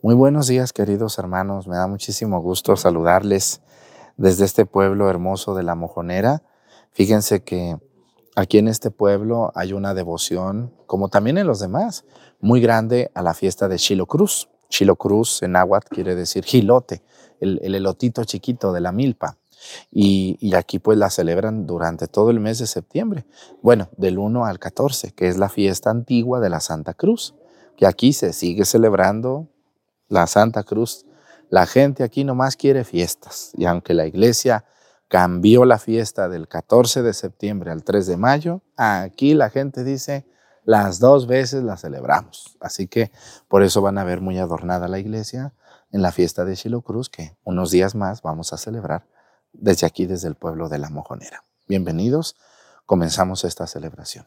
Muy buenos días, queridos hermanos. Me da muchísimo gusto saludarles desde este pueblo hermoso de La Mojonera. Fíjense que aquí en este pueblo hay una devoción, como también en los demás, muy grande a la fiesta de Chilo Cruz. Chilo Cruz en náhuatl quiere decir gilote, el, elotito chiquito de la milpa. Y, y, aquí pues la celebran durante todo el mes de septiembre. Bueno, del 1 al 14, que es la fiesta antigua de la Santa Cruz, que aquí se sigue celebrando la Santa Cruz, la gente aquí nomás quiere fiestas. Y aunque la iglesia cambió la fiesta del 14 de septiembre al 3 de mayo, aquí la gente dice, las dos veces la celebramos. Así que por eso van a ver muy adornada la iglesia en la fiesta de Chilo Cruz, que unos días más vamos a celebrar desde aquí, desde el pueblo de La Mojonera. Bienvenidos, comenzamos esta celebración.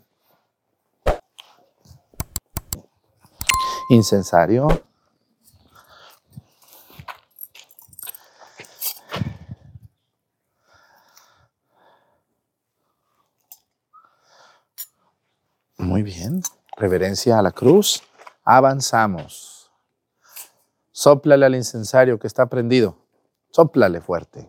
Incensario. Muy bien. Reverencia a la cruz. Avanzamos. Sóplale al incensario que está prendido. Sóplale fuerte.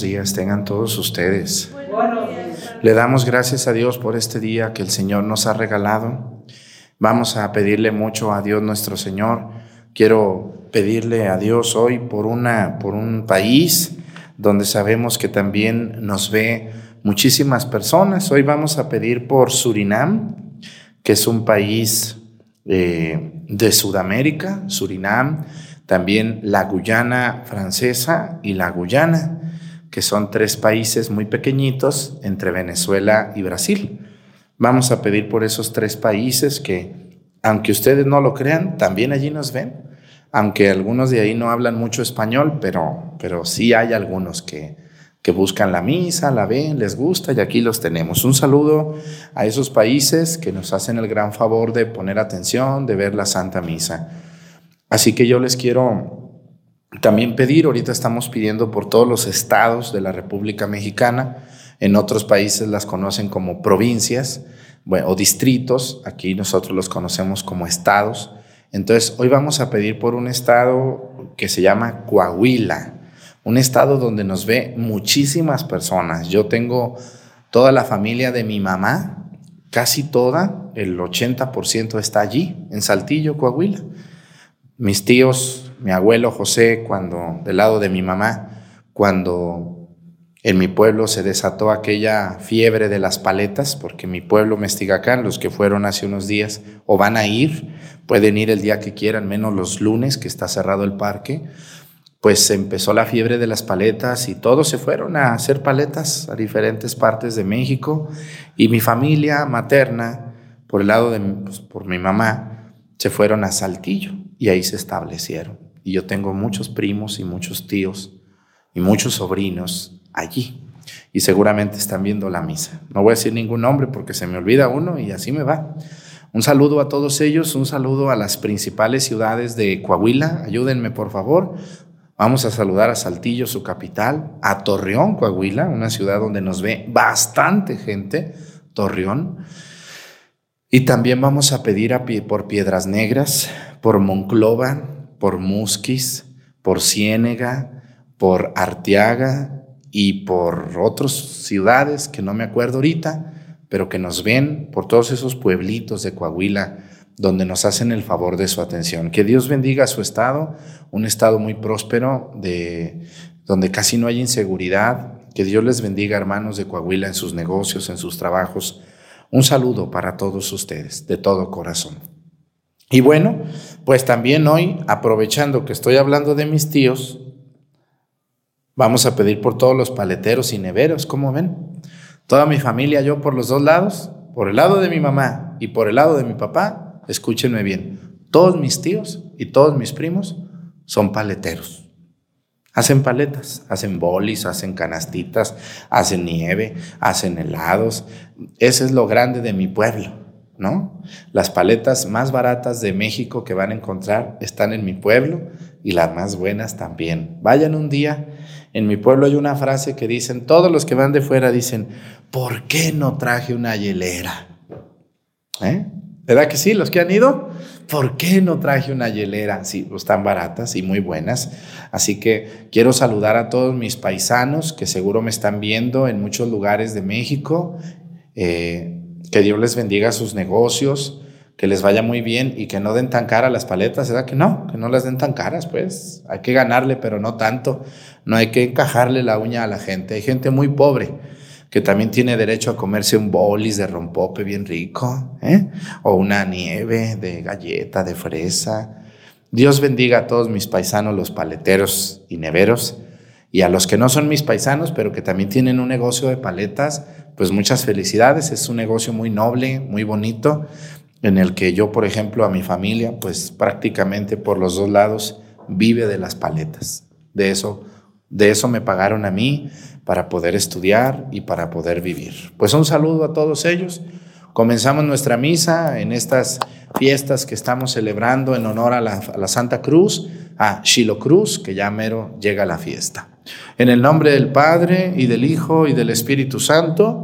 Días tengan todos ustedes. Le damos gracias a Dios por este día que el Señor nos ha regalado. Vamos a pedirle mucho a Dios nuestro Señor. Quiero pedirle a Dios hoy por una por un país donde sabemos que también nos ve muchísimas personas. Hoy vamos a pedir por Surinam, que es un país eh, de Sudamérica, Surinam, también la Guyana francesa y la Guyana que son tres países muy pequeñitos entre Venezuela y Brasil. Vamos a pedir por esos tres países que, aunque ustedes no lo crean, también allí nos ven, aunque algunos de ahí no hablan mucho español, pero, pero sí hay algunos que, que buscan la misa, la ven, les gusta y aquí los tenemos. Un saludo a esos países que nos hacen el gran favor de poner atención, de ver la Santa Misa. Así que yo les quiero también pedir, ahorita estamos pidiendo por todos los estados de la República Mexicana, en otros países las conocen como provincias o distritos, aquí nosotros los conocemos como estados. Entonces, hoy vamos a pedir por un estado que se llama Coahuila, un estado donde nos ve muchísimas personas. Yo tengo toda la familia de mi mamá, casi toda, el 80% está allí, en Saltillo, Coahuila. Mis tíos mi abuelo José, cuando, del lado de mi mamá, cuando En mi pueblo se desató aquella fiebre de las paletas, porque mi pueblo Mestigacán, los que fueron hace unos días o van a ir, pueden ir el día que quieran, menos los lunes, que está cerrado el parque, pues empezó la fiebre de las paletas y todos se fueron a hacer paletas a diferentes partes de México. Y mi familia materna, por el lado de pues, por mi mamá, se fueron a Saltillo y ahí se establecieron. Y yo tengo muchos primos y muchos tíos y muchos sobrinos allí. Y seguramente están viendo la misa. No voy a decir ningún nombre porque se me olvida uno y así me va. Un saludo a todos ellos, un saludo a las principales ciudades de Coahuila. Ayúdenme, por favor. Vamos a saludar a Saltillo, su capital, a Torreón, Coahuila, una ciudad donde nos ve bastante gente, Torreón. Y también vamos a pedir por Piedras Negras, por Monclova, por Musquis, por Ciénega, por Arteaga, y por otras ciudades que no me acuerdo ahorita, pero que nos ven por todos esos pueblitos de Coahuila donde nos hacen el favor de su atención. Que Dios bendiga su estado, un estado muy próspero, de, donde casi no hay inseguridad. Que Dios les bendiga, hermanos de Coahuila, en sus negocios, en sus trabajos. Un saludo para todos ustedes, de todo corazón. Y bueno, pues también hoy, aprovechando que estoy hablando de mis tíos, Vamos a pedir por todos los paleteros y neveros, ¿cómo ven? Toda mi familia, yo por los dos lados, por el lado de mi mamá y por el lado de mi papá, escúchenme bien, todos mis tíos y todos mis primos son paleteros. Hacen paletas, hacen bolis, hacen canastitas, hacen nieve, hacen helados. Ese es lo grande de mi pueblo, ¿no? Las paletas más baratas de México que van a encontrar están en mi pueblo y las más buenas también. Vayan un día en mi pueblo hay una frase que dicen, todos los que van de fuera dicen, ¿por qué no traje una hielera? ¿Eh? ¿Verdad que sí? Los que han ido, ¿por qué no traje una hielera? Sí, pues están baratas y muy buenas. Así que quiero saludar a todos mis paisanos que seguro me están viendo en muchos lugares de México. Eh, que Dios les bendiga sus negocios, que les vaya muy bien y que no den tan cara las paletas, ¿verdad que no? Que no las den tan caras, pues. Hay que ganarle, pero no tanto. No hay que encajarle la uña a la gente. Hay gente muy pobre que también tiene derecho a comerse un bolis de rompope bien rico, ¿eh? o una nieve de galleta, de fresa. Dios bendiga a todos mis paisanos, los paleteros y neveros, y a los que no son mis paisanos, pero que también tienen un negocio de paletas, pues muchas felicidades. Es un negocio muy noble, muy bonito en el que yo, por ejemplo, a mi familia, pues prácticamente por los dos lados vive de las paletas. De eso, de eso me pagaron a mí para poder estudiar y para poder vivir. Pues un saludo a todos ellos. Comenzamos nuestra misa en estas fiestas que estamos celebrando en honor a la, Santa Cruz, a Shilo Cruz, que ya mero llega la fiesta. En el nombre del Padre y del Hijo y del Espíritu Santo.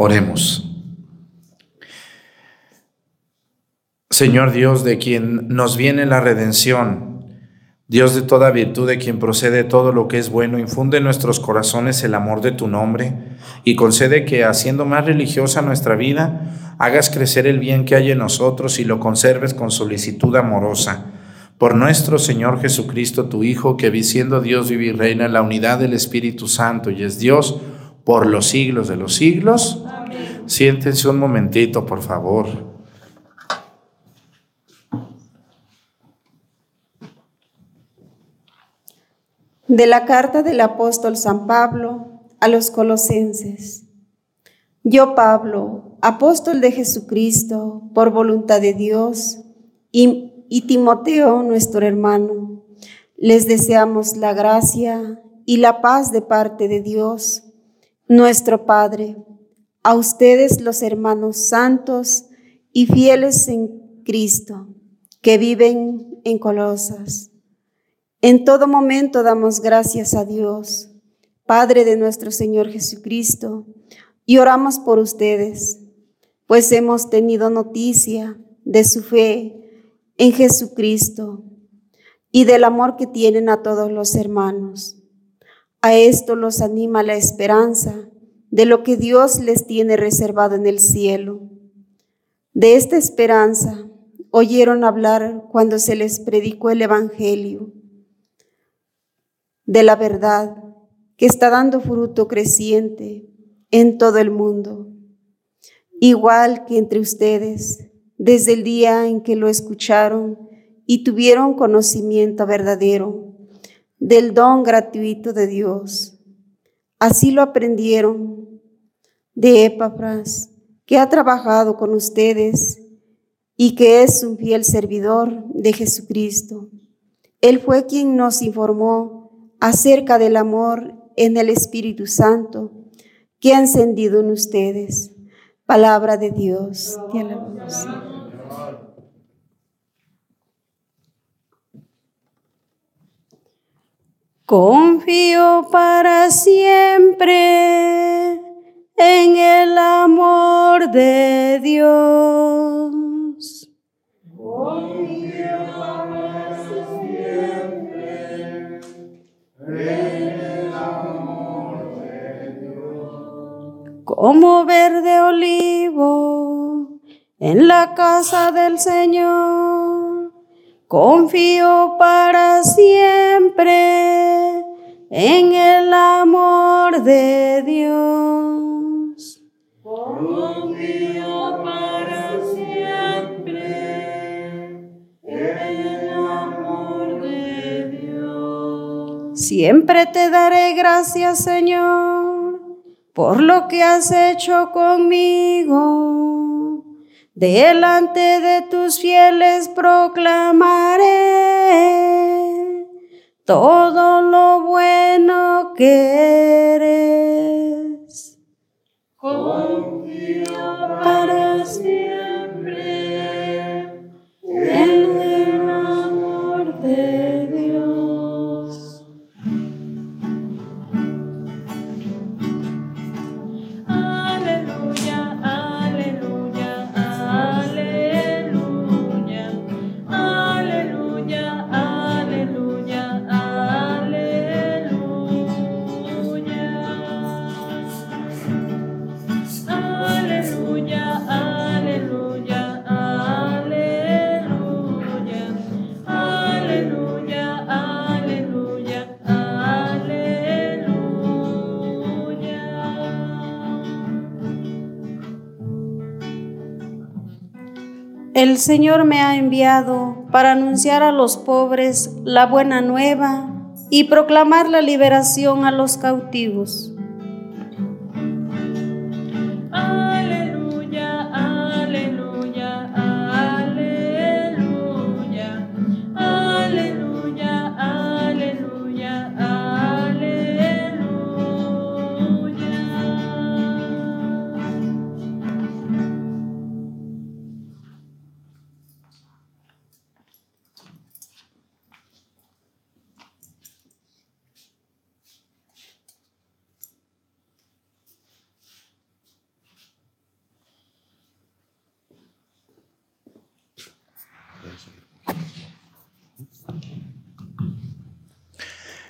Oremos. Señor Dios, de quien nos viene la redención, Dios de toda virtud, de quien procede todo lo que es bueno, infunde en nuestros corazones el amor de tu nombre y concede que, haciendo más religiosa nuestra vida, hagas crecer el bien que hay en nosotros y lo conserves con solicitud amorosa. Por nuestro Señor Jesucristo, tu Hijo, que siendo Dios vive y reina en la unidad del Espíritu Santo y es Dios por los siglos de los siglos. Siéntense un momentito, por favor. De la carta del apóstol San Pablo a los colosenses. Yo, Pablo, apóstol de Jesucristo, por voluntad de Dios, y, y, Timoteo, nuestro hermano, les deseamos la gracia y la paz de parte de Dios, nuestro Padre, a ustedes los hermanos santos y fieles en Cristo, que viven en Colosas en todo momento damos gracias a Dios, Padre de nuestro Señor Jesucristo, y oramos por ustedes, pues hemos tenido noticia de su fe en Jesucristo y del amor que tienen a todos los hermanos. A esto los anima la esperanza de lo que Dios les tiene reservado en el cielo. De esta esperanza oyeron hablar cuando se les predicó el Evangelio de la verdad que está dando fruto creciente en todo el mundo, igual que entre ustedes, desde el día en que lo escucharon y tuvieron conocimiento verdadero del don gratuito de Dios. Así lo aprendieron de Epafras, que ha trabajado con ustedes y que es un fiel servidor de Jesucristo. Él fue quien nos informó acerca del amor en el Espíritu Santo que ha encendido en ustedes. Palabra de Dios. Confío para siempre en el amor de Dios. como verde olivo en la casa del Señor. Confío para siempre en el amor de Dios. Confío para siempre en el amor de Dios. Siempre te daré gracias, Señor por lo que has hecho conmigo. Delante de tus fieles proclamaré todo lo bueno que eres. Confío para siempre El Señor me ha enviado para anunciar a los pobres la buena nueva y proclamar la liberación a los cautivos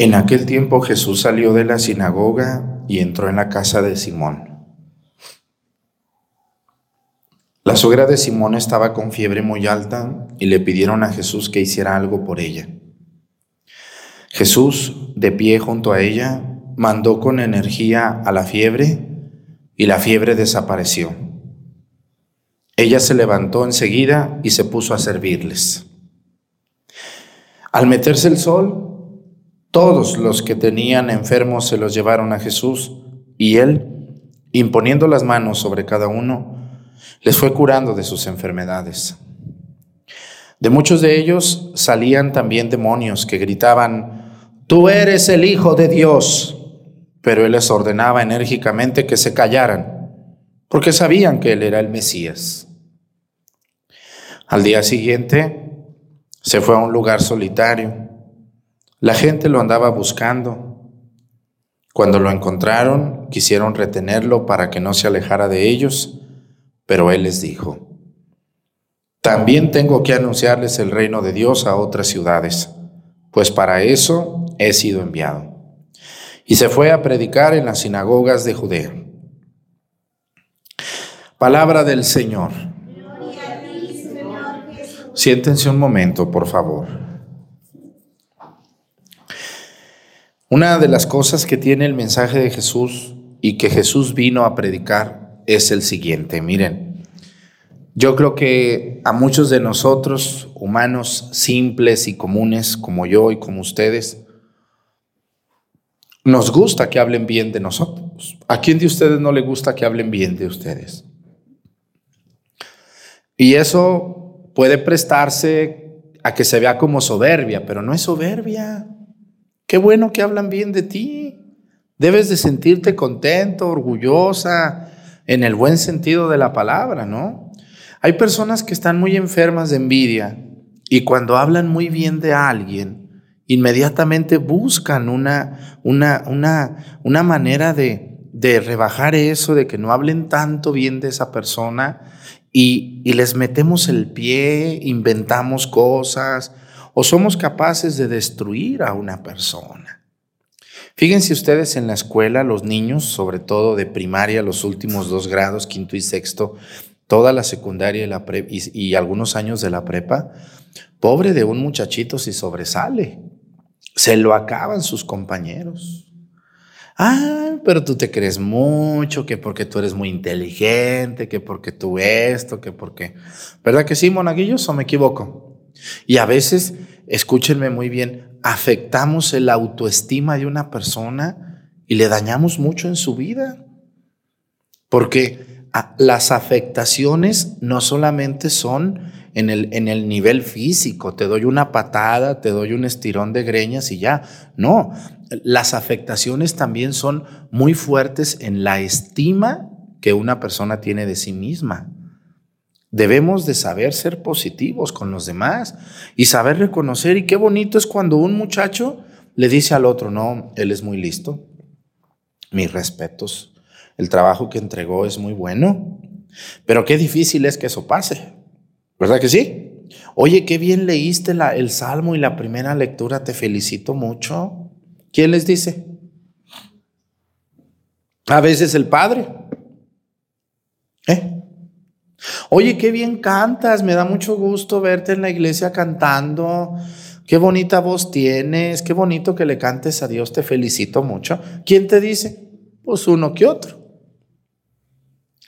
En aquel tiempo Jesús salió de la sinagoga y entró en la casa de Simón. La suegra de Simón estaba con fiebre muy alta y le pidieron a Jesús que hiciera algo por ella. Jesús, de pie junto a ella, mandó con energía a la fiebre y la fiebre desapareció. Ella se levantó enseguida y se puso a servirles. Al meterse el sol, todos los que tenían enfermos se los llevaron a Jesús y él, imponiendo las manos sobre cada uno, les fue curando de sus enfermedades. De muchos de ellos salían también demonios que gritaban, Tú eres el Hijo de Dios. Pero él les ordenaba enérgicamente que se callaran, porque sabían que él era el Mesías. Al día siguiente se fue a un lugar solitario la gente lo andaba buscando. Cuando lo encontraron, quisieron retenerlo para que no se alejara de ellos, pero él les dijo, también tengo que anunciarles el reino de Dios a otras ciudades, pues para eso he sido enviado. Y se fue a predicar en las sinagogas de Judea. Palabra del Señor. Siéntense un momento, por favor. Una de las cosas que tiene el mensaje de Jesús y que Jesús vino a predicar es el siguiente. Miren, yo creo que a muchos de nosotros, humanos simples y comunes como yo y como ustedes, nos gusta que hablen bien de nosotros. ¿A quién de ustedes no le gusta que hablen bien de ustedes? Y eso puede prestarse a que se vea como soberbia, pero no es soberbia. Qué bueno que hablan bien de ti. Debes de sentirte contento, orgullosa, en el buen sentido de la palabra, ¿no? Hay personas que están muy enfermas de envidia y cuando hablan muy bien de alguien, inmediatamente buscan una, una, una, una manera de, de rebajar eso, de que no hablen tanto bien de esa persona y, y les metemos el pie, inventamos cosas, o somos capaces de destruir a una persona. Fíjense ustedes en la escuela, los niños, sobre todo de primaria, los últimos dos grados, quinto y sexto, toda la secundaria y, algunos años de la prepa, pobre de un muchachito si sobresale, se lo acaban sus compañeros. Ah, pero tú te crees mucho, que porque tú eres muy inteligente, que porque tú esto, que porque... ¿Verdad que sí, monaguillos, o me equivoco? Y a veces, escúchenme muy bien, afectamos el autoestima de una persona y le dañamos mucho en su vida. Porque ah, las afectaciones no solamente son en el, en el nivel físico, te doy una patada, te doy un estirón de greñas y ya. No, las afectaciones también son muy fuertes en la estima que una persona tiene de sí misma. Debemos de saber ser positivos con los demás y saber reconocer. Y qué bonito es cuando un muchacho le dice al otro, no, él es muy listo, mis respetos, el trabajo que entregó es muy bueno, pero qué difícil es que eso pase, ¿verdad que sí? Oye, qué bien leíste la, el salmo y la primera lectura, te felicito mucho. ¿Quién les dice? A veces el padre. ¿Eh? Oye, qué bien cantas, me da mucho gusto verte en la iglesia cantando. Qué bonita voz tienes, qué bonito que le cantes a Dios, te felicito mucho. ¿Quién te dice? Pues uno que otro.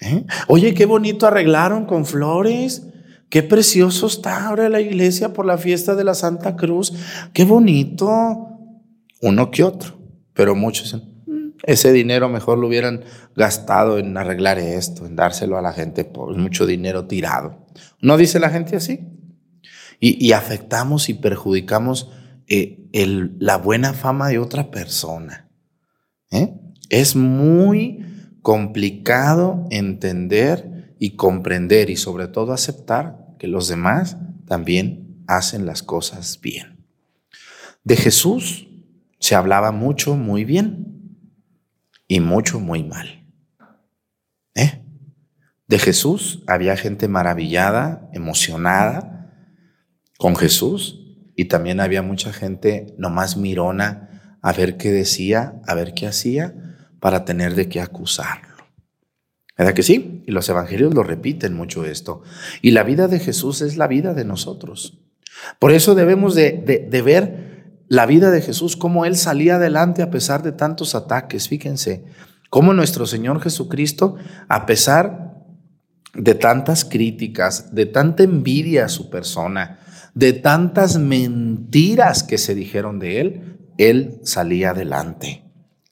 ¿Eh? Oye, qué bonito arreglaron con flores. Qué precioso está ahora la iglesia por la fiesta de la Santa Cruz. Qué bonito. Uno que otro. Pero muchos ese dinero mejor lo hubieran gastado en arreglar esto, en dárselo a la gente, por mucho dinero tirado. ¿No dice la gente así? y, afectamos y perjudicamos eh, la buena fama de otra persona. ¿eh? Es muy complicado entender y comprender y sobre todo aceptar que los demás también hacen las cosas bien. De Jesús se hablaba mucho muy bien y mucho muy mal. ¿Eh? De Jesús había gente maravillada, emocionada con Jesús y también había mucha gente nomás mirona a ver qué decía, a ver qué hacía para tener de qué acusarlo. ¿Verdad que sí? Y los evangelios lo repiten mucho esto. Y la vida de Jesús es la vida de nosotros. Por eso debemos de, de ver la vida de Jesús, cómo Él salía adelante a pesar de tantos ataques. Fíjense, cómo nuestro Señor Jesucristo, a pesar de tantas críticas, de tanta envidia a su persona, de tantas mentiras que se dijeron de Él, Él salía adelante,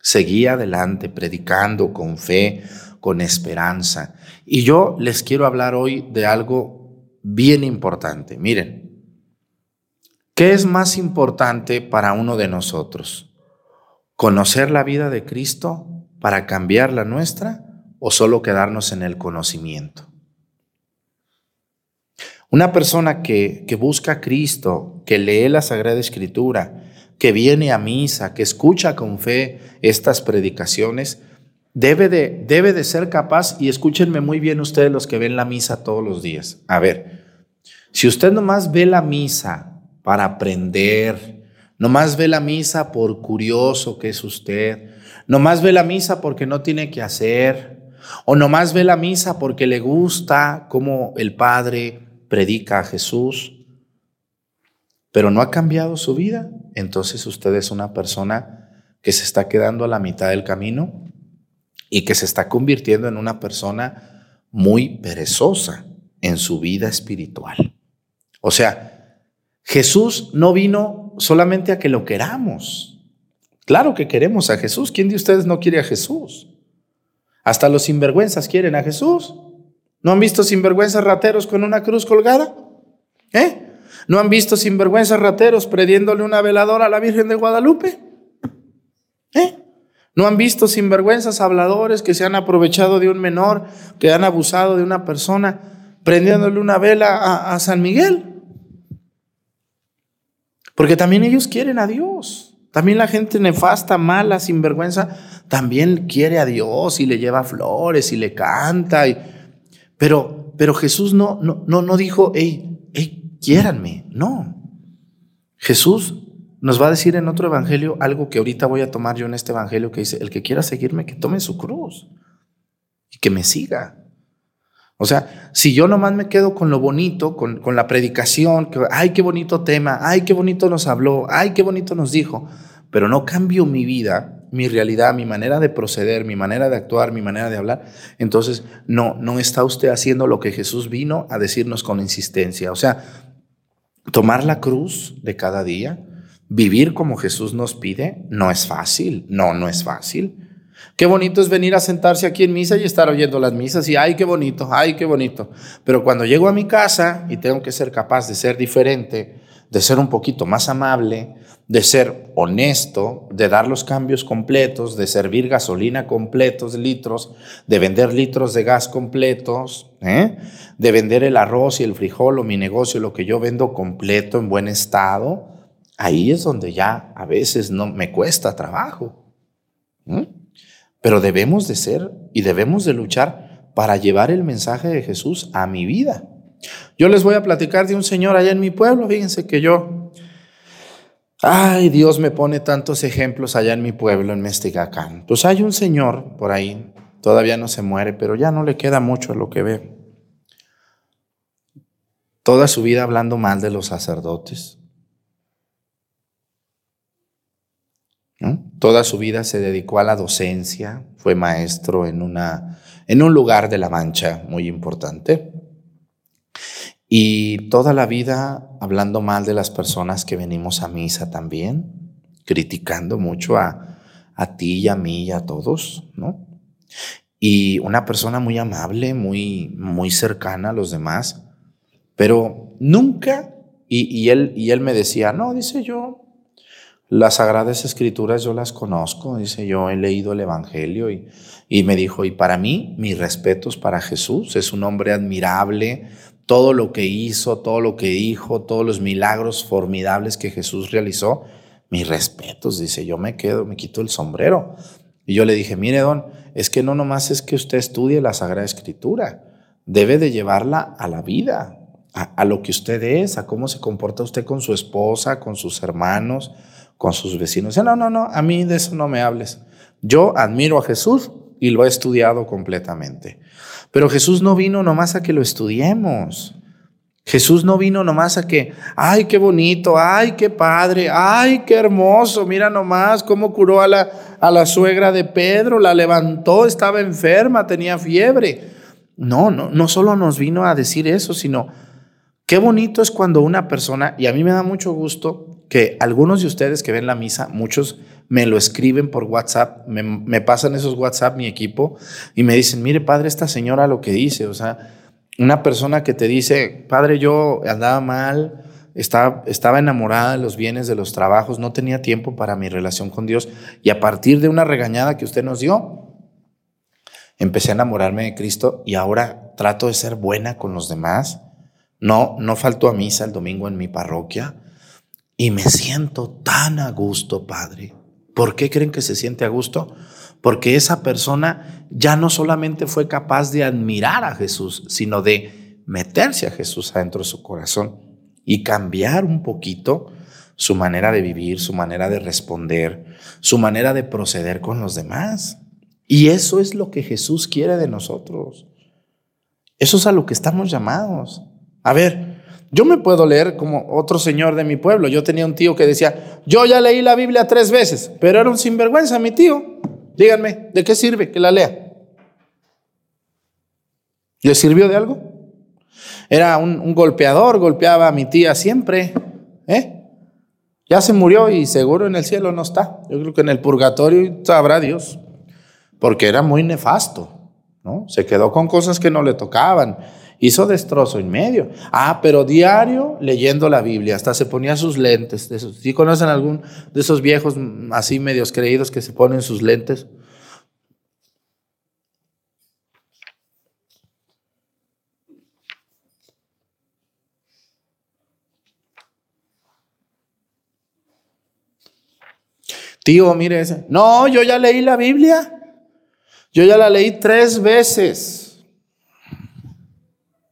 seguía adelante, predicando con fe, con esperanza. Y yo les quiero hablar hoy de algo bien importante. Miren, ¿Qué es más importante para uno de nosotros? ¿Conocer la vida de Cristo para cambiar la nuestra o solo quedarnos en el conocimiento? Una persona que, que, busca a Cristo, que lee la Sagrada Escritura, que viene a misa, que escucha con fe estas predicaciones, debe de, debe de ser capaz, y escúchenme muy bien ustedes los que ven la misa todos los días. A ver, si usted nomás ve la misa para aprender. Nomás ve la misa por curioso que es usted. Nomás ve la misa porque no tiene que hacer. O nomás ve la misa porque le gusta cómo el Padre predica a Jesús. Pero no ha cambiado su vida. Entonces usted es una persona que se está quedando a la mitad del camino y que se está convirtiendo en una persona muy perezosa en su vida espiritual. O sea, Jesús no vino solamente a que lo queramos. Claro que queremos a Jesús. ¿Quién de ustedes no quiere a Jesús? Hasta los sinvergüenzas quieren a Jesús. ¿No han visto sinvergüenzas rateros con una cruz colgada? ¿Eh? ¿No han visto sinvergüenzas rateros prediéndole una veladora a la Virgen de Guadalupe? ¿Eh? ¿No han visto sinvergüenzas habladores que se han aprovechado de un menor, que han abusado de una persona, prendiéndole una vela a San Miguel? Porque también ellos quieren a Dios. También la gente nefasta, mala, sinvergüenza, también quiere a Dios y le lleva flores y le canta. Pero, pero Jesús no, no, no, no dijo, hey, hey, quiéranme. No. Jesús nos va a decir en otro evangelio algo que ahorita voy a tomar yo en este evangelio que dice, el que quiera seguirme, que tome su cruz y que me siga. O sea, si yo nomás me quedo con lo bonito, con, la predicación, que, ay, qué bonito tema, ay, qué bonito nos habló, ay, qué bonito nos dijo, pero no cambio mi vida, mi realidad, mi manera de proceder, mi manera de actuar, mi manera de hablar, entonces no, no está usted haciendo lo que Jesús vino a decirnos con insistencia. O sea, tomar la cruz de cada día, vivir como Jesús nos pide, no es fácil, no, no es fácil. Qué bonito es venir a sentarse aquí en misa y estar oyendo las misas y ay, qué bonito, ay, qué bonito. Pero cuando llego a mi casa y tengo que ser capaz de ser diferente, de ser un poquito más amable, de ser honesto, de dar los cambios completos, de servir gasolina completos, litros, de vender litros de gas completos, ¿eh? de vender el arroz y el frijol o mi negocio, lo que yo vendo completo, en buen estado, ahí es donde ya a veces no me cuesta trabajo. Pero debemos de ser y debemos de luchar para llevar el mensaje de Jesús a mi vida. Yo les voy a platicar de un señor allá en mi pueblo, fíjense que yo, ay, Dios me pone tantos ejemplos allá en mi pueblo, en Mestigacán. Pues hay un señor por ahí, todavía no se muere, pero ya no le queda mucho a lo que ve. Toda su vida hablando mal de los sacerdotes, Toda su vida se dedicó a la docencia, fue maestro en, una, en un lugar de La Mancha muy importante. Y toda la vida hablando mal de las personas que venimos a misa también, criticando mucho a, a ti y a mí y a todos, ¿no? Y una persona muy amable, muy, muy cercana a los demás, pero nunca, Y, él, y él me decía, no, dice yo, las sagradas escrituras yo las conozco, dice yo he leído el Evangelio y, y me dijo, y para mí, mis respetos para Jesús, es un hombre admirable, todo lo que hizo, todo lo que dijo, todos los milagros formidables que Jesús realizó, mis respetos, dice, yo me quedo, me quito el sombrero. Y yo le dije, mire, don, es que no nomás es que usted estudie la Sagrada Escritura, debe de llevarla a la vida, a, lo que usted es, a cómo se comporta usted con su esposa, con sus hermanos, con sus vecinos. no, no, no, a mí de eso no me hables. Yo admiro a Jesús y lo he estudiado completamente. Pero Jesús no vino nomás a que lo estudiemos. Jesús no vino nomás a que, ay, qué bonito, ay, qué padre, ay, qué hermoso, mira nomás cómo curó a la, a la suegra de Pedro, la levantó, estaba enferma, tenía fiebre. No, no, no solo nos vino a decir eso, sino qué bonito es cuando una persona, y a mí me da mucho gusto que algunos de ustedes que ven la misa, muchos me lo escriben por WhatsApp, me, pasan esos WhatsApp mi equipo y me dicen, mire padre, esta señora lo que dice, o sea, una persona que te dice, padre, yo andaba mal, estaba, estaba enamorada de los bienes, de los trabajos, no tenía tiempo para mi relación con Dios y a partir de una regañada que usted nos dio, empecé a enamorarme de Cristo y ahora trato de ser buena con los demás. No, no falto a misa el domingo en mi parroquia y me siento tan a gusto, Padre. ¿Por qué creen que se siente a gusto? porque esa persona ya no solamente fue capaz de admirar a Jesús, sino de meterse a Jesús adentro de su corazón y cambiar un poquito su manera de vivir, su manera de responder, su manera de proceder con los demás. Y eso es lo que Jesús quiere de nosotros. Eso es a lo que estamos llamados. A ver, yo me puedo leer como otro señor de mi pueblo. Yo tenía un tío que decía, yo ya leí la Biblia tres veces, pero era un sinvergüenza mi tío. Díganme, ¿de qué sirve que la lea? ¿Le sirvió de algo? Era un, golpeador, golpeaba a mi tía siempre. ¿eh? Ya se murió y seguro en el cielo no está. Yo creo que en el purgatorio sabrá Dios, porque era muy nefasto. ¿no? Se quedó con cosas que no le tocaban. Hizo destrozo en medio. Ah, pero diario leyendo la Biblia, hasta se ponía sus lentes. ¿Sí conocen algún de esos viejos así medios creídos que se ponen sus lentes? Tío, mire ese. No, yo ya leí la Biblia. Yo ya la leí tres veces.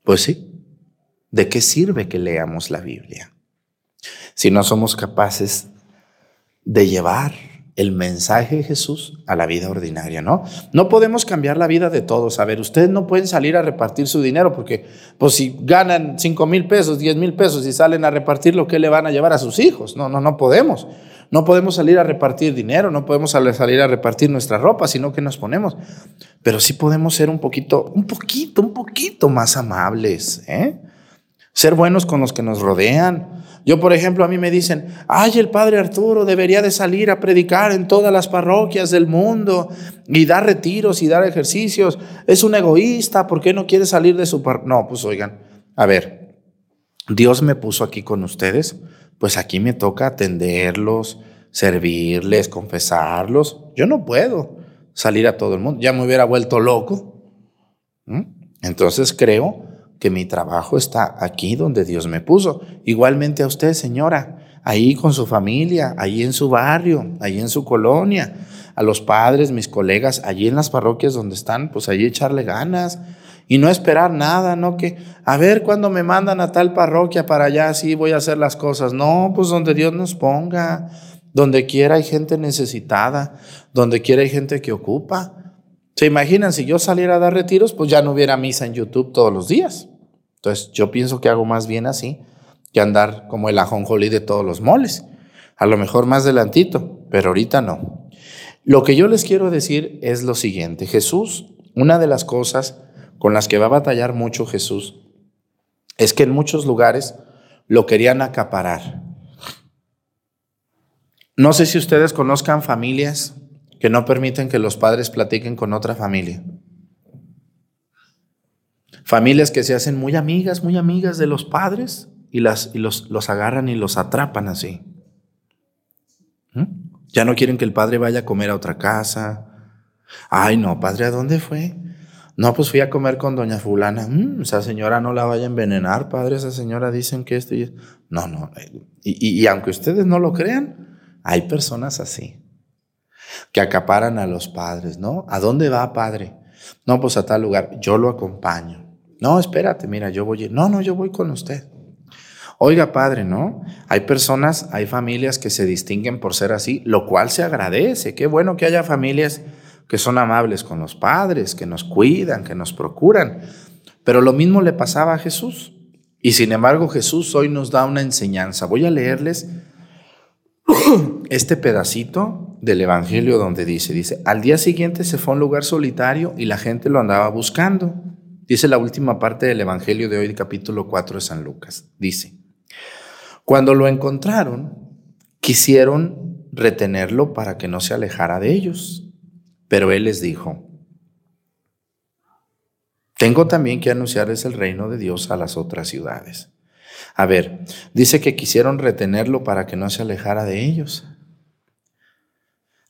Pues sí, ¿de qué sirve que leamos la Biblia? Si no somos capaces de llevar el mensaje de Jesús a la vida ordinaria, ¿no? No podemos cambiar la vida de todos. A ver, ustedes no pueden salir a repartir su dinero porque, pues si ganan 5 mil pesos, 10 mil pesos y salen a repartir lo que le van a llevar a sus hijos. No, no, no podemos. No podemos salir a repartir dinero, no podemos salir a repartir nuestra ropa, sino que nos ponemos. Pero sí podemos ser un poquito, un poquito, un poquito más amables, ¿eh? Ser buenos con los que nos rodean. Yo, por ejemplo, a mí me dicen, ay, el padre Arturo debería de salir a predicar en todas las parroquias del mundo y dar retiros y dar ejercicios. Es un egoísta, ¿por qué no quiere salir de su parroquia? No, pues oigan, a ver, Dios me puso aquí con ustedes pues aquí me toca atenderlos, servirles, confesarlos. Yo no puedo salir a todo el mundo, ya me hubiera vuelto loco. Entonces creo que mi trabajo está aquí donde Dios me puso. Igualmente a usted, señora, ahí con su familia, ahí en su barrio, ahí en su colonia, a los padres, mis colegas, allí en las parroquias donde están, pues allí echarle ganas y no esperar nada, no que a ver cuando me mandan a tal parroquia para allá, sí voy a hacer las cosas. No, pues donde Dios nos ponga, donde quiera hay gente necesitada, donde quiera hay gente que ocupa. ¿Se imaginan si yo saliera a dar retiros, pues ya no hubiera misa en YouTube todos los días? Entonces yo pienso que hago más bien así que andar como el ajonjolí de todos los moles. A lo mejor más delantito, pero ahorita no. Lo que yo les quiero decir es lo siguiente. Jesús, una de las cosas con las que va a batallar mucho Jesús es que en muchos lugares lo querían acaparar. No sé si ustedes conozcan familias que no permiten que los padres platiquen con otra familia. Familias que se hacen muy amigas, muy amigas de los padres y, las, y los, los agarran y los atrapan así. ¿Mm? Ya no quieren que el padre vaya a comer a otra casa. Ay, no, padre, ¿a dónde fue? No, pues fui a comer con doña fulana. Mm, esa señora no la vaya a envenenar, padre. Esa señora dicen que esto y No, no. Y, y aunque ustedes no lo crean, hay personas así que acaparan a los padres, ¿no? ¿A dónde va, padre? No, pues a tal lugar. Yo lo acompaño. No, espérate, mira, yo voy. No, no, yo voy con usted. Oiga, padre, ¿no? Hay personas, hay familias que se distinguen por ser así, lo cual se agradece. Qué bueno que haya familias que son amables con los padres, que nos cuidan, que nos procuran. Pero lo mismo le pasaba a Jesús. Y sin embargo Jesús hoy nos da una enseñanza. Voy a leerles este pedacito del Evangelio donde dice, dice, al día siguiente se fue a un lugar solitario y la gente lo andaba buscando. Dice la última parte del Evangelio de hoy, capítulo 4 de San Lucas. Dice, cuando lo encontraron, quisieron retenerlo para que no se alejara de ellos. Pero él les dijo, tengo también que anunciarles el reino de Dios a las otras ciudades. A ver, dice que quisieron retenerlo para que no se alejara de ellos.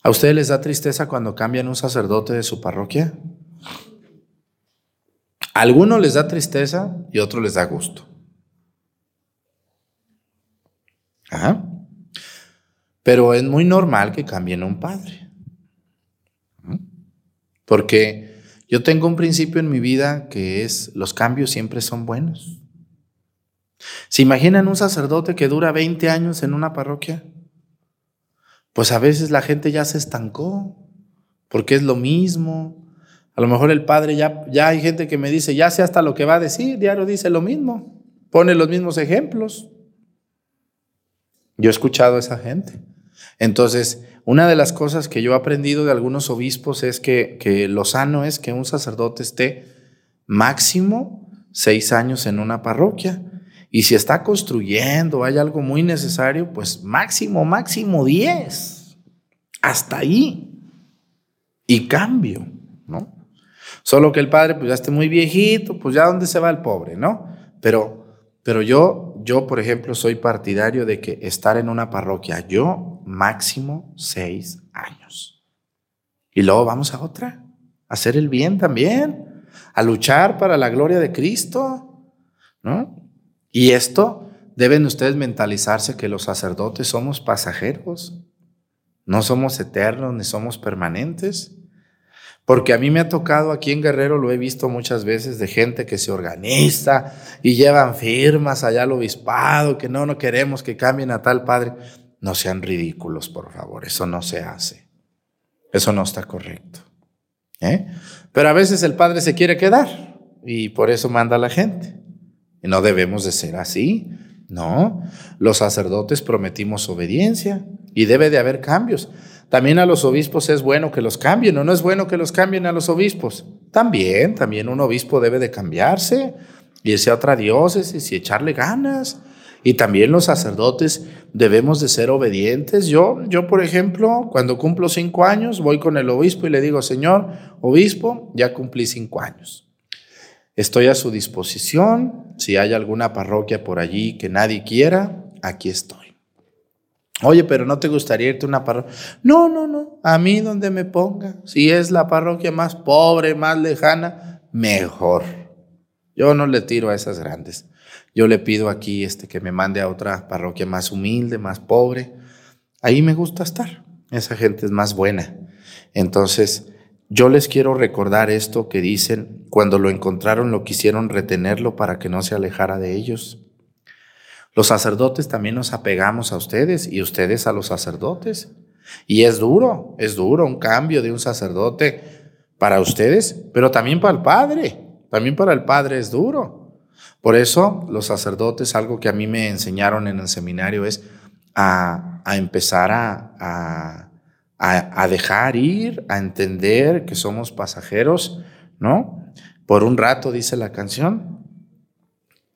¿A ustedes les da tristeza cuando cambian un sacerdote de su parroquia? A algunos les da tristeza y a otros les da gusto. Ajá. Pero es muy normal que cambien un padre. Porque yo tengo un principio en mi vida que es los cambios siempre son buenos. ¿Se imaginan un sacerdote que dura 20 años en una parroquia? Pues a veces la gente ya se estancó, porque es lo mismo. A lo mejor el padre ya, ya hay gente que me dice, ya sé hasta lo que va a decir, diario dice lo mismo, pone los mismos ejemplos. Yo he escuchado a esa gente. Entonces, una de las cosas que yo he aprendido de algunos obispos es que, que lo sano es que un sacerdote esté máximo seis años en una parroquia. Y si está construyendo, hay algo muy necesario, pues máximo, máximo diez. Hasta ahí. Y cambio, ¿no? Solo que el padre, pues ya esté muy viejito, pues ya dónde se va el pobre, ¿no? Pero, pero yo, yo, por ejemplo, soy partidario de que estar en una parroquia, yo máximo seis años. Y luego vamos a otra, a hacer el bien también, a luchar para la gloria de Cristo, ¿no? Y esto deben ustedes mentalizarse que los sacerdotes somos pasajeros, no somos eternos ni somos permanentes. Porque a mí me ha tocado aquí en Guerrero, lo he visto muchas veces, de gente que se organiza y llevan firmas allá al obispado, que no, no queremos que cambien a tal padre. No sean ridículos, por favor, eso no se hace. Eso no está correcto. ¿eh? Pero a veces el Padre se quiere quedar y por eso manda a la gente. No debemos de ser así. No, los sacerdotes prometimos obediencia y debe de haber cambios. También a los obispos es bueno que los cambien o no es bueno que los cambien a los obispos. También, también un obispo debe de cambiarse, irse a otra diócesis y echarle ganas. Y también los sacerdotes debemos de ser obedientes. Yo, yo, por ejemplo, cuando cumplo cinco años, voy con el obispo y le digo, Señor, obispo, ya cumplí cinco años. Estoy a su disposición. Si hay alguna parroquia por allí que nadie quiera, aquí estoy. Oye, pero ¿no te gustaría irte a una parroquia? No, no, no. A mí donde me ponga. Si es la parroquia más pobre, más lejana, mejor. Yo no le tiro a esas grandes. Yo le pido aquí este, que me mande a otra parroquia más humilde, más pobre. Ahí me gusta estar. Esa gente es más buena. Entonces, yo les quiero recordar esto que dicen, cuando lo encontraron lo quisieron retenerlo para que no se alejara de ellos. Los sacerdotes también nos apegamos a ustedes y ustedes a los sacerdotes. Y es duro, es duro un cambio de un sacerdote para ustedes, pero también para el Padre. También para el Padre es duro. Por eso los sacerdotes, algo que a mí me enseñaron en el seminario es a, empezar a, a, dejar ir, a entender que somos pasajeros, ¿no? Por un rato, dice la canción,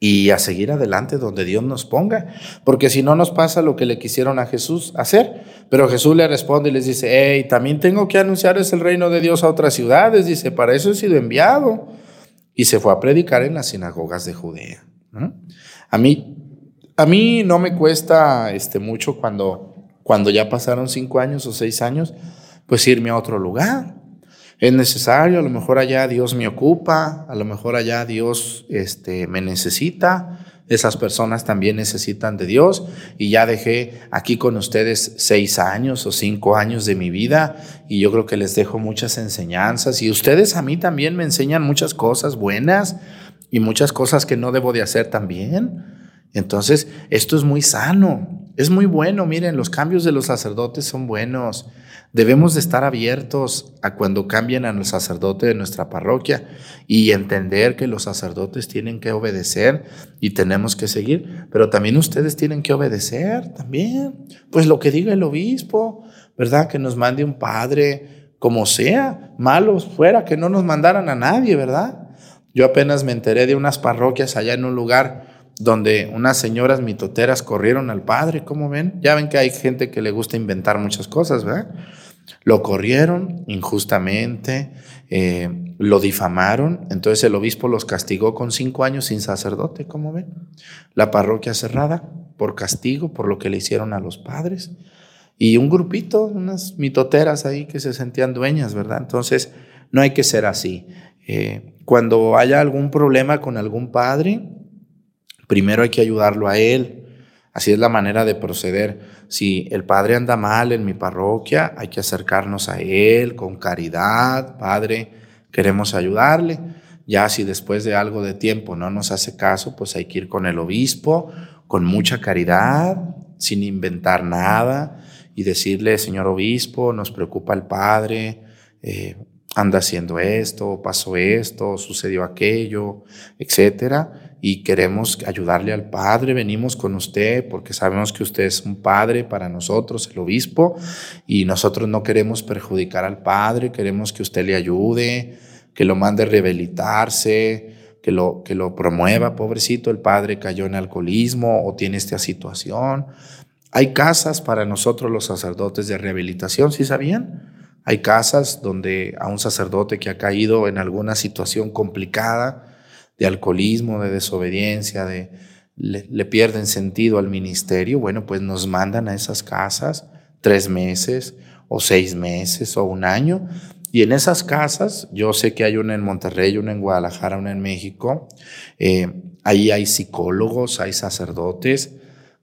y a seguir adelante donde Dios nos ponga, porque si no nos pasa lo que le quisieron a Jesús hacer, pero Jesús le responde y les dice, hey, también tengo que anunciarles el reino de Dios a otras ciudades, dice, para eso he sido enviado y se fue a predicar en las sinagogas de Judea. A mí a mí no me cuesta este, mucho cuando, cuando ya pasaron cinco años o seis años, pues irme a otro lugar. Es necesario, a lo mejor allá Dios me ocupa, a lo mejor allá Dios este, me necesita, esas personas también necesitan de Dios. Y ya dejé aquí con ustedes seis años o cinco años de mi vida. Y yo creo que les dejo muchas enseñanzas. Y ustedes a mí también me enseñan muchas cosas buenas y muchas cosas que no debo de hacer también. Entonces, esto es muy sano, es muy bueno, miren, los cambios de los sacerdotes son buenos. Debemos de estar abiertos a cuando cambien a los sacerdote de nuestra parroquia y entender que los sacerdotes tienen que obedecer y tenemos que seguir, pero también ustedes tienen que obedecer también. Pues lo que diga el obispo, ¿verdad? Que nos mande un padre, como sea, malos fuera, que no nos mandaran a nadie, ¿verdad? Yo apenas me enteré de unas parroquias allá en un lugar donde unas señoras mitoteras corrieron al padre, ¿cómo ven? Ya ven que hay gente que le gusta inventar muchas cosas, ¿verdad? Lo corrieron injustamente, eh, lo difamaron, entonces el obispo los castigó con cinco años sin sacerdote, ¿cómo ven? La parroquia cerrada por castigo, por lo que le hicieron a los padres. Y un grupito, unas mitoteras ahí que se sentían dueñas, ¿verdad? Entonces, no hay que ser así. Eh, cuando haya algún problema con algún padre, primero hay que ayudarlo a él. Así es la manera de proceder. Si el padre anda mal en mi parroquia, hay que acercarnos a él con caridad. Padre, queremos ayudarle. Ya si después de algo de tiempo no nos hace caso, pues hay que ir con el obispo, con mucha caridad, sin inventar nada, y decirle, señor obispo, nos preocupa el padre, eh, anda haciendo esto, pasó esto, sucedió aquello, etcétera, y queremos ayudarle al Padre, venimos con usted porque sabemos que usted es un Padre para nosotros, el obispo, y nosotros no queremos perjudicar al Padre, queremos que usted le ayude, que lo mande a rehabilitarse, que lo, que lo promueva, pobrecito, el Padre cayó en alcoholismo o tiene esta situación. Hay casas para nosotros los sacerdotes de rehabilitación, ¿sí sabían? Hay casas donde a un sacerdote que ha caído en alguna situación complicada de alcoholismo, de desobediencia, de le, pierden sentido al ministerio, bueno, pues nos mandan a esas casas tres meses o seis meses o un año. Y en esas casas, yo sé que hay una en Monterrey, una en Guadalajara, una en México, eh, ahí hay psicólogos, hay sacerdotes,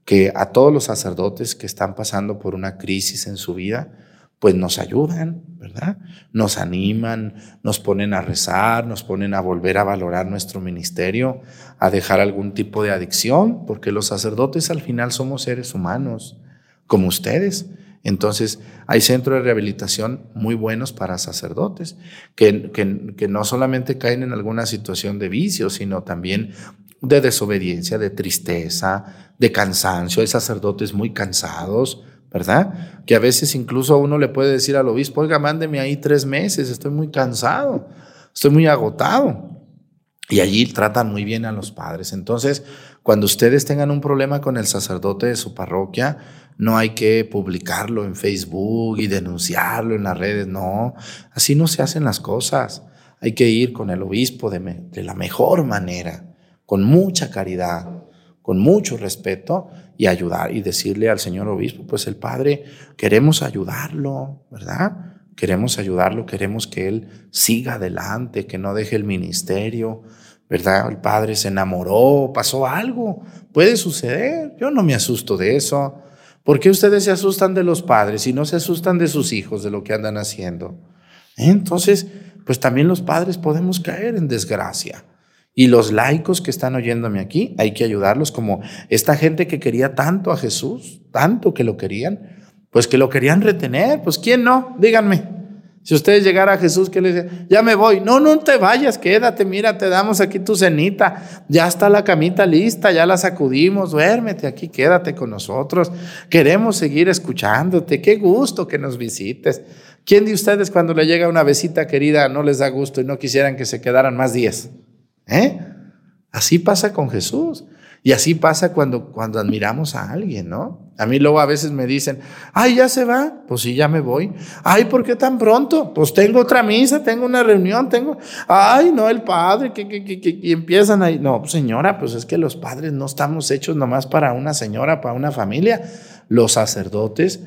que a todos los sacerdotes que están pasando por una crisis en su vida, pues nos ayudan, ¿verdad? Nos animan, nos ponen a rezar, nos ponen a volver a valorar nuestro ministerio, a dejar algún tipo de adicción, porque los sacerdotes al final somos seres humanos, como ustedes. Entonces, hay centros de rehabilitación muy buenos para sacerdotes, que, que, que no solamente caen en alguna situación de vicio, sino también de desobediencia, de tristeza, de cansancio. Hay sacerdotes muy cansados, ¿verdad? Que a veces incluso uno le puede decir al obispo, oiga, mándeme ahí tres meses, estoy muy cansado, estoy muy agotado. Y allí tratan muy bien a los padres. Entonces, cuando ustedes tengan un problema con el sacerdote de su parroquia, no hay que publicarlo en Facebook y denunciarlo en las redes, no, así no se hacen las cosas. Hay que ir con el obispo de, de la mejor manera, con mucha caridad, con mucho respeto y ayudar y decirle al señor obispo, pues el padre, queremos ayudarlo, ¿verdad? Queremos ayudarlo, queremos que él siga adelante, que no deje el ministerio, ¿verdad? El padre se enamoró, pasó algo, puede suceder, yo no me asusto de eso. ¿Por qué ustedes se asustan de los padres y no se asustan de sus hijos, de lo que andan haciendo? Entonces, pues también los padres podemos caer en desgracia. Y los laicos que están oyéndome aquí, hay que ayudarlos como esta gente que quería tanto a Jesús, tanto que lo querían, pues que lo querían retener, pues ¿quién no? Díganme. Si ustedes llegaran a Jesús, que le dicen, ya me voy, no, no te vayas, quédate, mira, te damos aquí tu cenita, ya está la camita lista, ya la sacudimos, duérmete aquí, quédate con nosotros, queremos seguir escuchándote, qué gusto que nos visites. ¿Quién de ustedes cuando le llega una besita querida no les da gusto y no quisieran que se quedaran más días? ¿Eh? Así pasa con Jesús. Y así pasa cuando, cuando admiramos a alguien, ¿no? A mí luego a veces me dicen, ay, ya se va, pues sí, ya me voy. Ay, ¿por qué tan pronto? Pues tengo otra misa, tengo una reunión, tengo, ay, no, el padre, que, que, que, que empiezan ahí. No, señora, pues es que los padres no estamos hechos nomás para una señora, para una familia. Los sacerdotes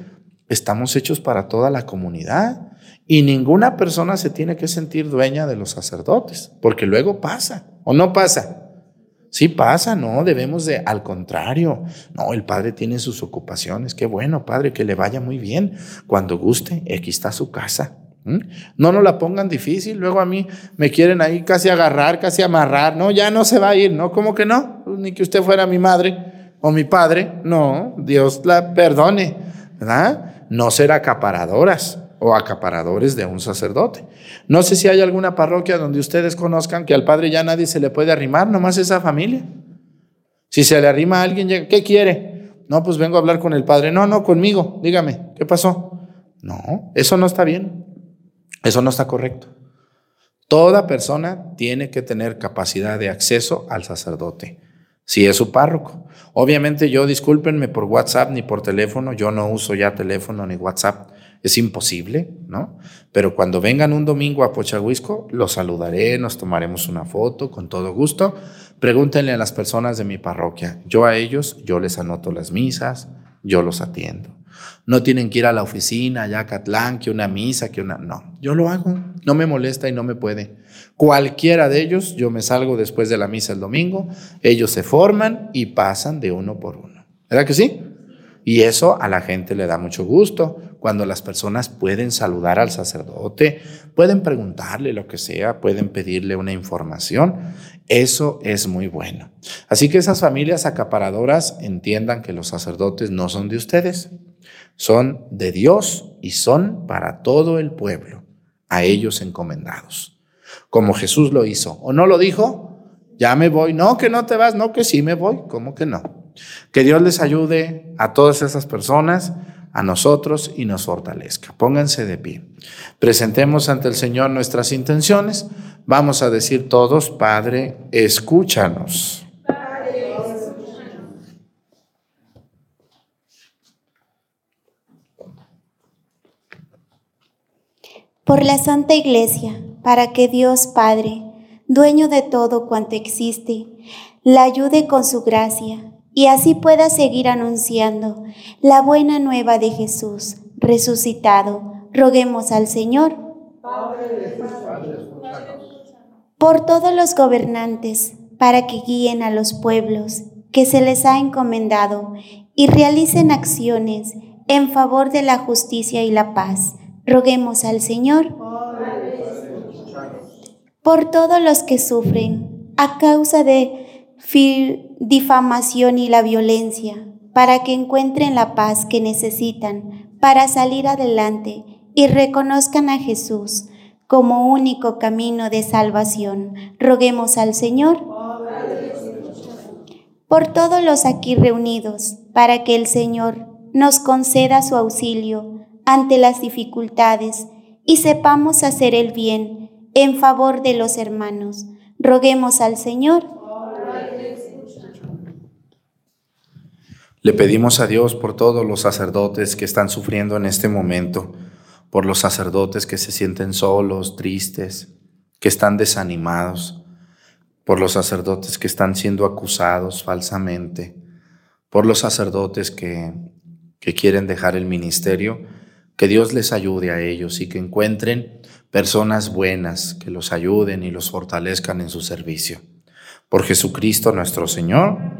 estamos hechos para toda la comunidad. Y ninguna persona se tiene que sentir dueña de los sacerdotes, porque luego pasa, o no pasa. Sí pasa, no, debemos de, al contrario, no, el padre tiene sus ocupaciones, qué bueno, padre, que le vaya muy bien. Cuando guste, aquí está su casa. No nos la pongan difícil, luego a mí me quieren ahí casi agarrar, casi amarrar, no, ya no se va a ir, no, ¿cómo que no? Ni que usted fuera mi madre o mi padre, no, Dios la perdone, ¿verdad? No ser acaparadoras o acaparadores de un sacerdote. No sé si hay alguna parroquia donde ustedes conozcan que al padre ya nadie se le puede arrimar, nomás esa familia. Si se le arrima a alguien, ¿qué quiere? No, pues vengo a hablar con el padre. No, no, conmigo. Dígame, ¿qué pasó? No, eso no está bien. Eso no está correcto. Toda persona tiene que tener capacidad de acceso al sacerdote, si es su párroco. Obviamente yo, discúlpenme por WhatsApp ni por teléfono, yo no uso ya teléfono ni WhatsApp es imposible, ¿no? Pero cuando vengan un domingo a Pochahuisco, los saludaré, nos tomaremos una foto con todo gusto. Pregúntenle a las personas de mi parroquia. Yo a ellos, yo les anoto las misas, yo los atiendo. No tienen que ir a la oficina, allá a Catlán, que una misa, que una... No, yo lo hago. No me molesta y no me puede. Cualquiera de ellos, yo me salgo después de la misa el domingo, ellos se forman y pasan de uno por uno. ¿Verdad que sí? Y eso a la gente le da mucho gusto cuando las personas pueden saludar al sacerdote, pueden preguntarle lo que sea, pueden pedirle una información. Eso es muy bueno. Así que esas familias acaparadoras entiendan que los sacerdotes no son de ustedes, son de Dios y son para todo el pueblo, a ellos encomendados. Como Jesús lo hizo. ¿O no lo dijo? Ya me voy. No, que no te vas. No, que sí me voy. ¿Cómo que no? Que Dios les ayude a todas esas personas a nosotros y nos fortalezca. Pónganse de pie. Presentemos ante el Señor nuestras intenciones. Vamos a decir todos, Padre, escúchanos. Por la Santa Iglesia, para que Dios Padre, dueño de todo cuanto existe, la ayude con su gracia y así pueda seguir anunciando la buena nueva de Jesús resucitado. Roguemos al Señor. Por todos los gobernantes, para que guíen a los pueblos que se les ha encomendado y realicen acciones en favor de la justicia y la paz. Roguemos al Señor. Por todos los que sufren a causa de difamación y la violencia, para que encuentren la paz que necesitan para salir adelante y reconozcan a Jesús como único camino de salvación. Roguemos al Señor por todos los aquí reunidos, para que el Señor nos conceda su auxilio ante las dificultades y sepamos hacer el bien en favor de los hermanos. Roguemos al Señor Le pedimos a Dios por todos los sacerdotes que están sufriendo en este momento, por los sacerdotes que se sienten solos, tristes, que están desanimados, por los sacerdotes que están siendo acusados falsamente, por los sacerdotes que, que quieren dejar el ministerio, que Dios les ayude a ellos y que encuentren personas buenas que los ayuden y los fortalezcan en su servicio. Por Jesucristo nuestro Señor,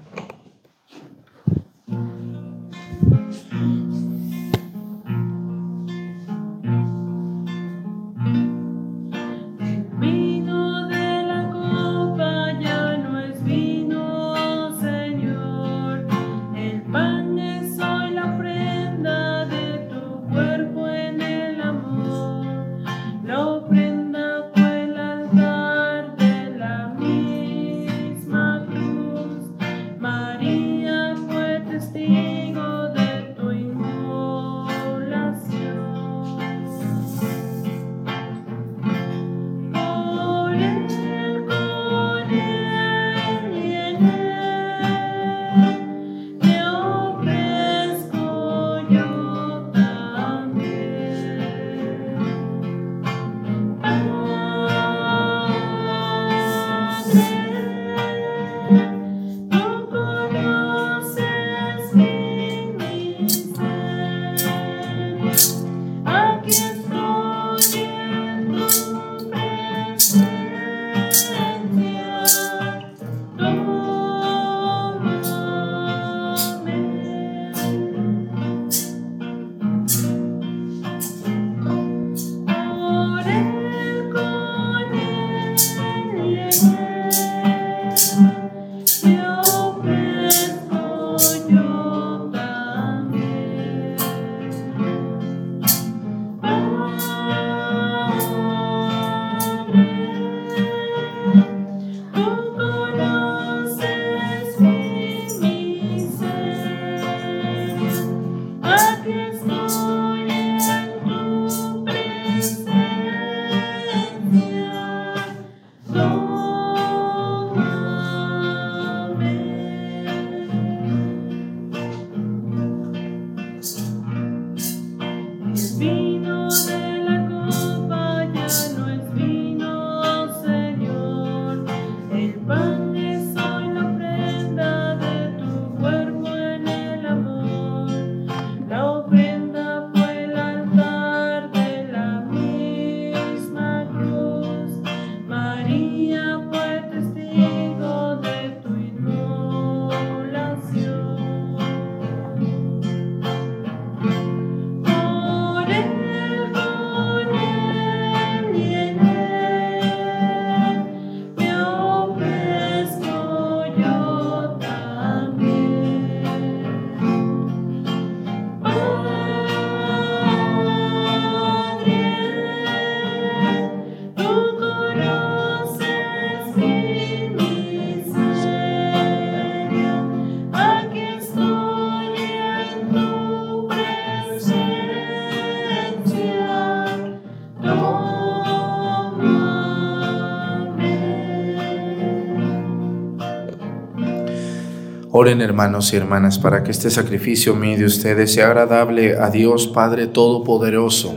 Oren hermanos y hermanas para que este sacrificio mío de ustedes sea agradable a Dios Padre Todopoderoso.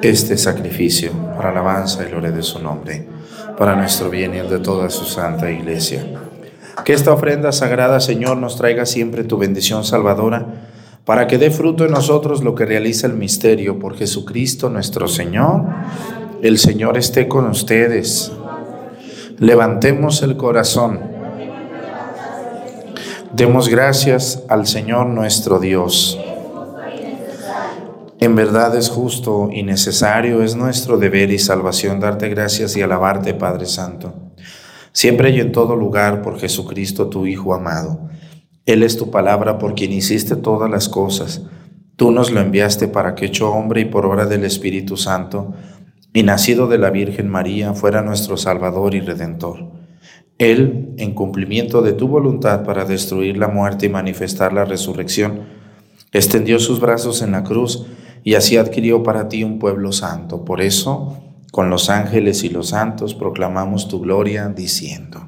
Este sacrificio para alabanza y gloria de su nombre, para nuestro bien y el de toda su santa iglesia. Que esta ofrenda sagrada, Señor, nos traiga siempre tu bendición salvadora, para que dé fruto en nosotros lo que realiza el misterio por Jesucristo nuestro Señor. El Señor esté con ustedes. Levantemos el corazón. Demos gracias al Señor nuestro Dios. En verdad es justo y necesario, es nuestro deber y salvación darte gracias y alabarte, Padre Santo, siempre y en todo lugar por Jesucristo, tu Hijo amado. Él es tu palabra por quien hiciste todas las cosas. Tú nos lo enviaste para que hecho hombre y por obra del Espíritu Santo, y nacido de la Virgen María, fuera nuestro Salvador y Redentor. Él, en cumplimiento de tu voluntad para destruir la muerte y manifestar la resurrección, extendió sus brazos en la cruz y así adquirió para ti un pueblo santo. Por eso, con los ángeles y los santos proclamamos tu gloria diciendo.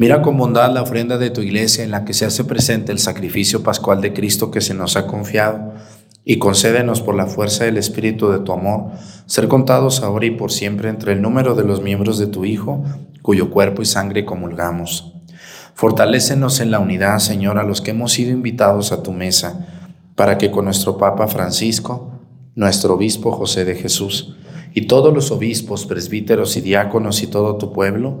Mira con bondad la ofrenda de tu iglesia en la que se hace presente el sacrificio pascual de Cristo que se nos ha confiado y concédenos por la fuerza del Espíritu de tu amor ser contados ahora y por siempre entre el número de los miembros de tu Hijo, cuyo cuerpo y sangre comulgamos. Fortalécenos en la unidad, Señor, a los que hemos sido invitados a tu mesa para que con nuestro Papa Francisco, nuestro obispo José de Jesús, y todos los obispos, presbíteros y diáconos y todo tu pueblo,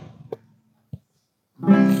Mm-hmm.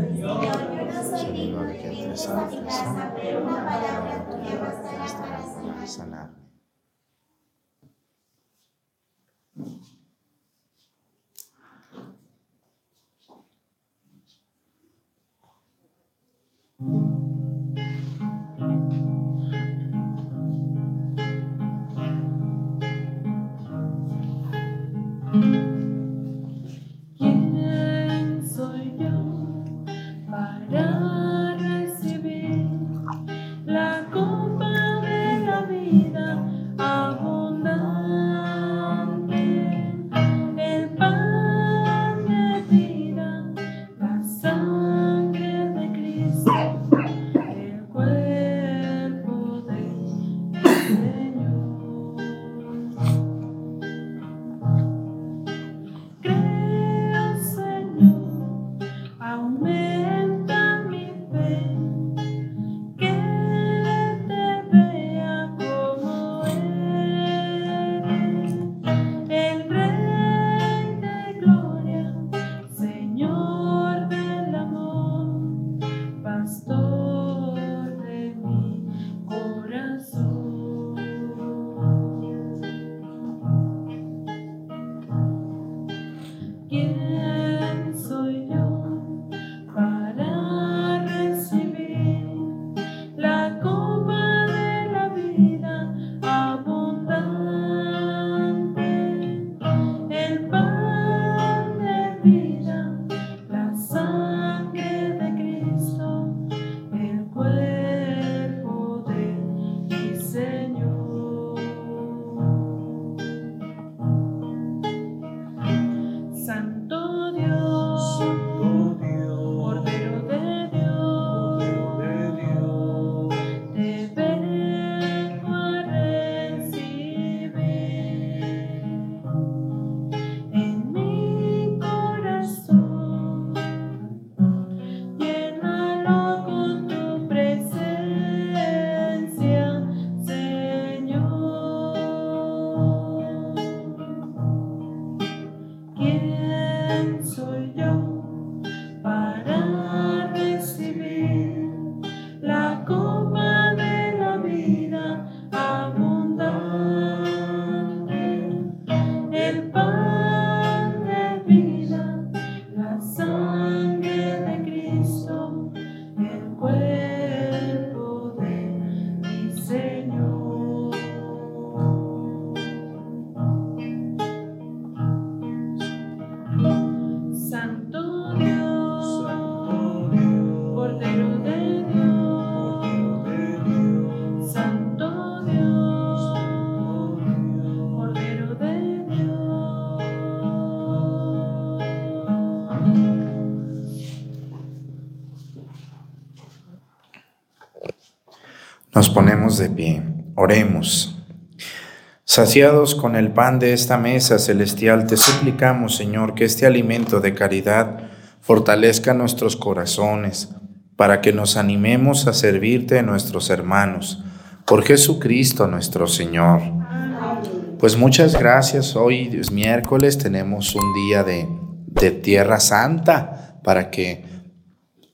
De pie, oremos. Saciados con el pan de esta mesa celestial, te suplicamos, Señor, que este alimento de caridad fortalezca nuestros corazones, para que nos animemos a servirte a nuestros hermanos. Por Jesucristo nuestro Señor. Pues muchas gracias. Hoy es miércoles, tenemos un día de, de Tierra Santa para que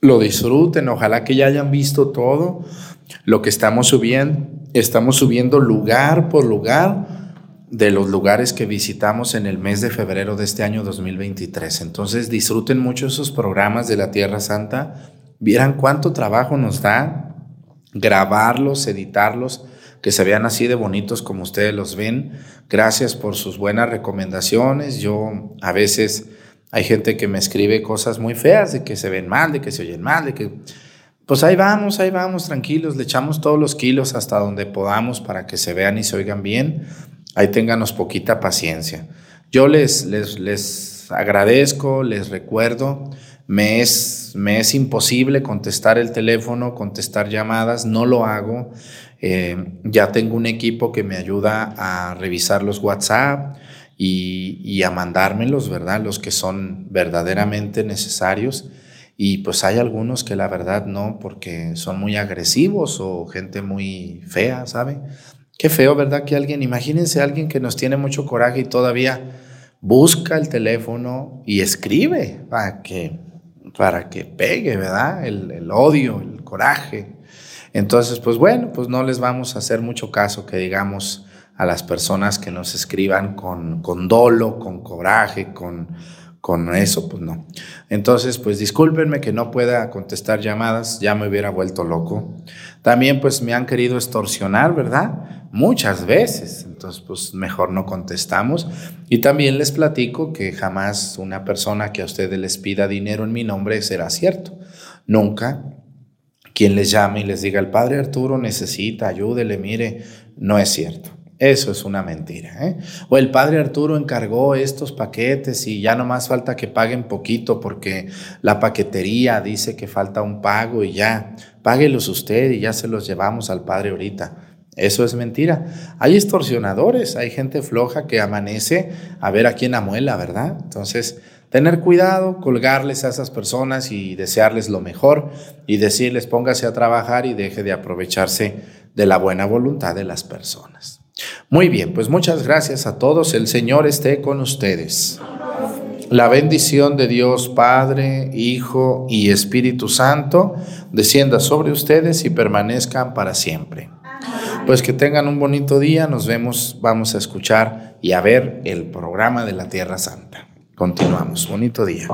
lo disfruten. Ojalá que ya hayan visto todo lo que estamos subiendo, estamos subiendo lugar por lugar de los lugares que visitamos en el mes de febrero de este año 2023. Entonces disfruten mucho esos programas de la Tierra Santa. Vieran cuánto trabajo nos da grabarlos, editarlos, que se vean así de bonitos como ustedes los ven. Gracias por sus buenas recomendaciones. Yo a veces hay gente que me escribe cosas muy feas de que se ven mal, de que se oyen mal, de que pues ahí vamos, ahí vamos, tranquilos, le echamos todos los kilos hasta donde podamos para que se vean y se oigan bien. Ahí ténganos poquita paciencia. Yo les, les, les agradezco, les recuerdo, me es, me es imposible contestar el teléfono, contestar llamadas, no lo hago. Eh, ya tengo un equipo que me ayuda a revisar los WhatsApp y, y a mandármelos, ¿verdad? Los que son verdaderamente necesarios. Y pues hay algunos que la verdad no, porque son muy agresivos o gente muy fea, ¿sabe? Qué feo, ¿verdad? Que alguien, imagínense alguien que nos tiene mucho coraje y todavía busca el teléfono y escribe para que, para que pegue, ¿verdad? El, el odio, el coraje. Entonces, pues bueno, pues no les vamos a hacer mucho caso que digamos a las personas que nos escriban con, con dolo, con coraje, con con eso, pues no. Entonces, pues discúlpenme que no pueda contestar llamadas, ya me hubiera vuelto loco. También pues me han querido extorsionar, ¿verdad? Muchas veces, entonces pues mejor no contestamos. Y también les platico que jamás una persona que a ustedes les pida dinero en mi nombre será cierto. Nunca quien les llame y les diga, el padre Arturo necesita, ayúdele, mire, no es cierto. Eso es una mentira. ¿eh? O el padre Arturo encargó estos paquetes y ya no más falta que paguen poquito porque la paquetería dice que falta un pago y ya, páguelos usted y ya se los llevamos al padre ahorita. Eso es mentira. Hay extorsionadores, hay gente floja que amanece a ver a quién amuela, ¿verdad? Entonces, tener cuidado, colgarles a esas personas y desearles lo mejor y decirles póngase a trabajar y deje de aprovecharse de la buena voluntad de las personas. Muy bien, pues muchas gracias a todos. El Señor esté con ustedes. La bendición de Dios Padre, Hijo y Espíritu Santo descienda sobre ustedes y permanezcan para siempre. Pues que tengan un bonito día. Nos vemos, vamos a escuchar y a ver el programa de la Tierra Santa. Continuamos. Bonito día.